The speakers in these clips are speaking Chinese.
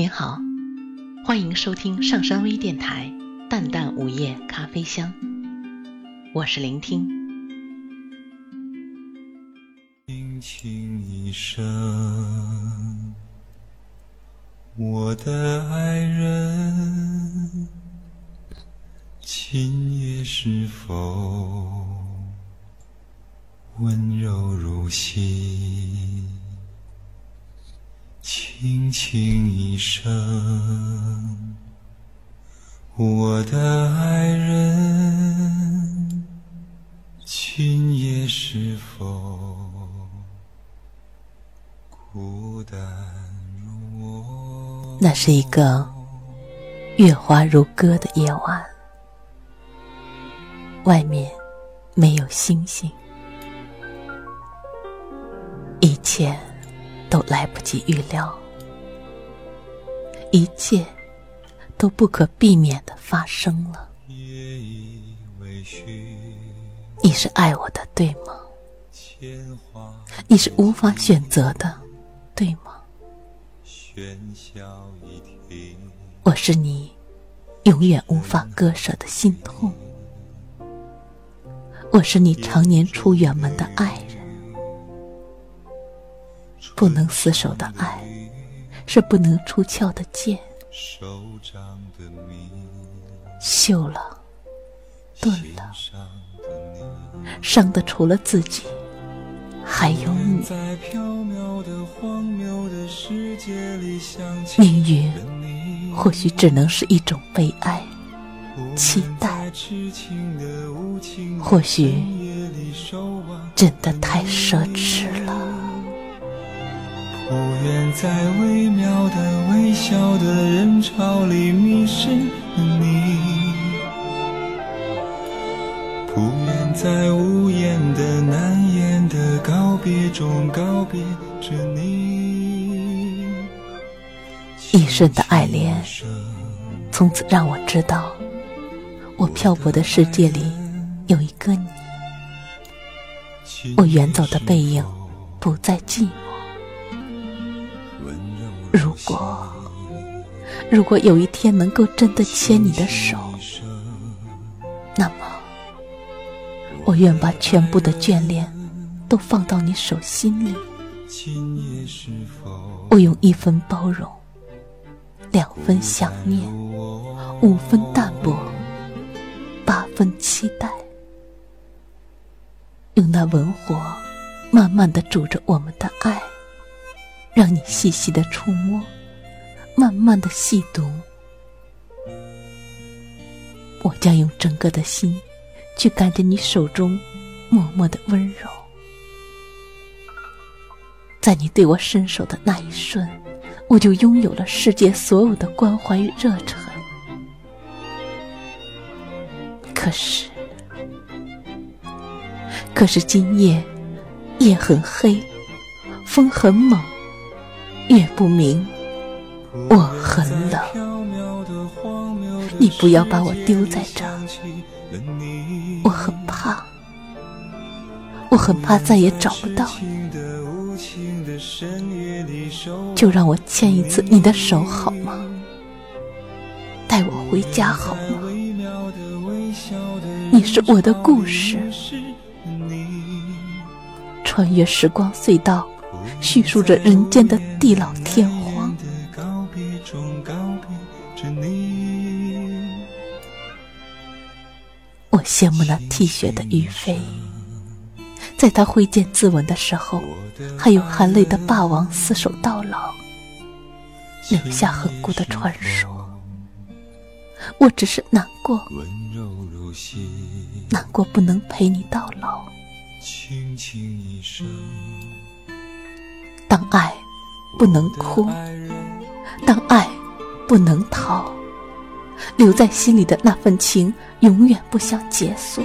您好，欢迎收听上山微电台《淡淡午夜咖啡香》，我是聆听。轻轻一声，我的爱人，今夜是否温柔如昔？轻轻一声，我的爱人，今夜是否孤单如我？那是一个月华如歌的夜晚，外面没有星星，一切。都来不及预料，一切都不可避免的发生了。你是爱我的，对吗？你是无法选择的，对吗？我是你永远无法割舍的心痛，我是你常年出远门的爱人。不能厮守的爱，是不能出鞘的剑。锈了，钝了，伤的除了自己，还有你。命运或许只能是一种悲哀，期待，或许真的太奢侈了。不愿在微妙的微笑的人潮里迷失你，不愿在无言的难言的告别中告别着你。一瞬的爱恋，从此让我知道，我漂泊的世界里有一个你，我远走的背影不再寂寞。如果，如果有一天能够真的牵你的手，那么，我愿把全部的眷恋都放到你手心里。我用一分包容，两分想念，五分淡泊，八分期待，用那文火慢慢的煮着我们的爱。让你细细的触摸，慢慢的细读。我将用整个的心，去感着你手中默默的温柔。在你对我伸手的那一瞬，我就拥有了世界所有的关怀与热忱。可是，可是今夜夜很黑，风很猛。夜不明，我很冷。你不要把我丢在这，我很怕，我很怕再也找不到你。就让我牵一次你的手好吗？带我回家好吗？你是我的故事，穿越时光隧道。叙述着人间的地老天荒。我羡慕那啼血的玉妃，在他挥剑自刎的时候，还有含泪的霸王厮守到老，留下恒古的传说。我只是难过，难过不能陪你到老。当爱不能哭，当爱不能逃，留在心里的那份情永远不想结束。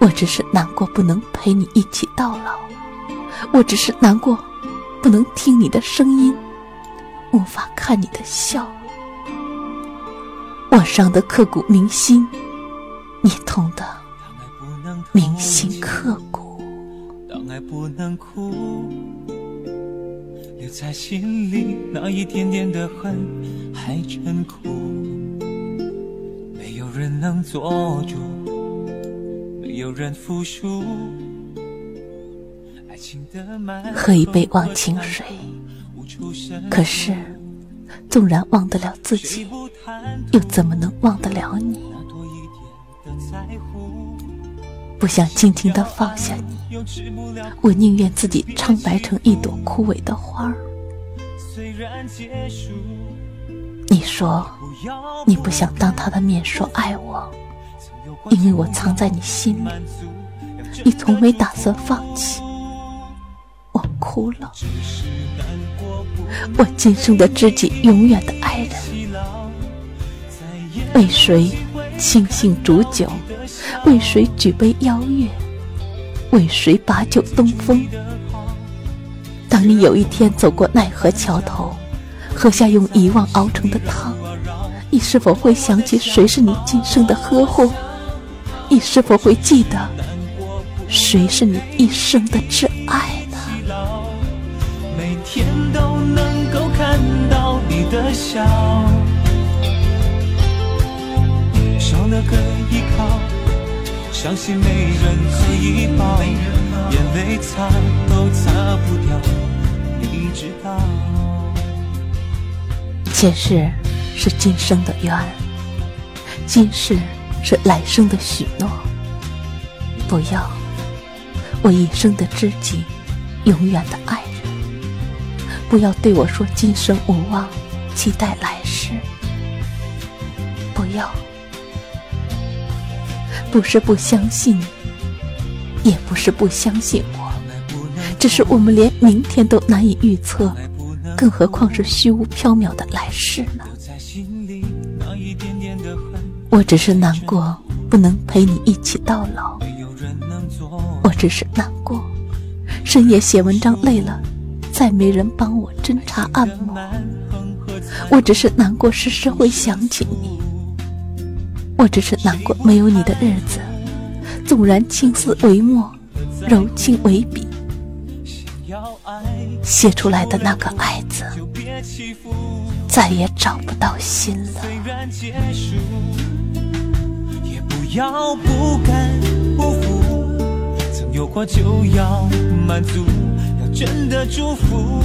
我只是难过不能陪你一起到老，我只是难过不能听你的声音，无法看你的笑。我伤得刻骨铭心，你痛得铭心刻骨。爱不能哭，留在心里那一点点的恨还真苦，没有人能做主，没有人服输。爱情的慢喝一杯忘情水，可是纵然忘得了自己，又怎么能忘得了你？不想静静的放下你，我宁愿自己苍白成一朵枯萎的花儿。你说你不想当他的面说爱我，因为我藏在你心里，你从没打算放弃。我哭了，我今生的知己，永远的爱人，为谁倾心煮酒？为谁举杯邀月？为谁把酒东风？当你有一天走过奈何桥头，喝下用遗忘熬成的汤，你是否会想起谁是你今生的呵护？你是否会记得谁是你一生的挚爱呢？每天都能够看到你的笑，少了个依。相信没人可以抱，眼泪擦都擦不掉，你知道。前世是今生的缘，今世是来生的许诺。不要，我一生的知己，永远的爱人。不要对我说今生无望，期待来世。不要。不是不相信你，也不是不相信我，只是我们连明天都难以预测，更何况是虚无缥缈的来世呢？我只是难过，不能陪你一起到老。我只是难过，深夜写文章累了，再没人帮我侦查按摩。我只是难过，时时会想起你。我只是难过，没有你的日子，纵然青丝为墨，柔情为笔，写出来的那个“爱”字，再也找不到心了。也不要不甘不服，曾有过就要满足，要真的祝福。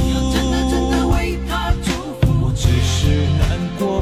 我只是难过，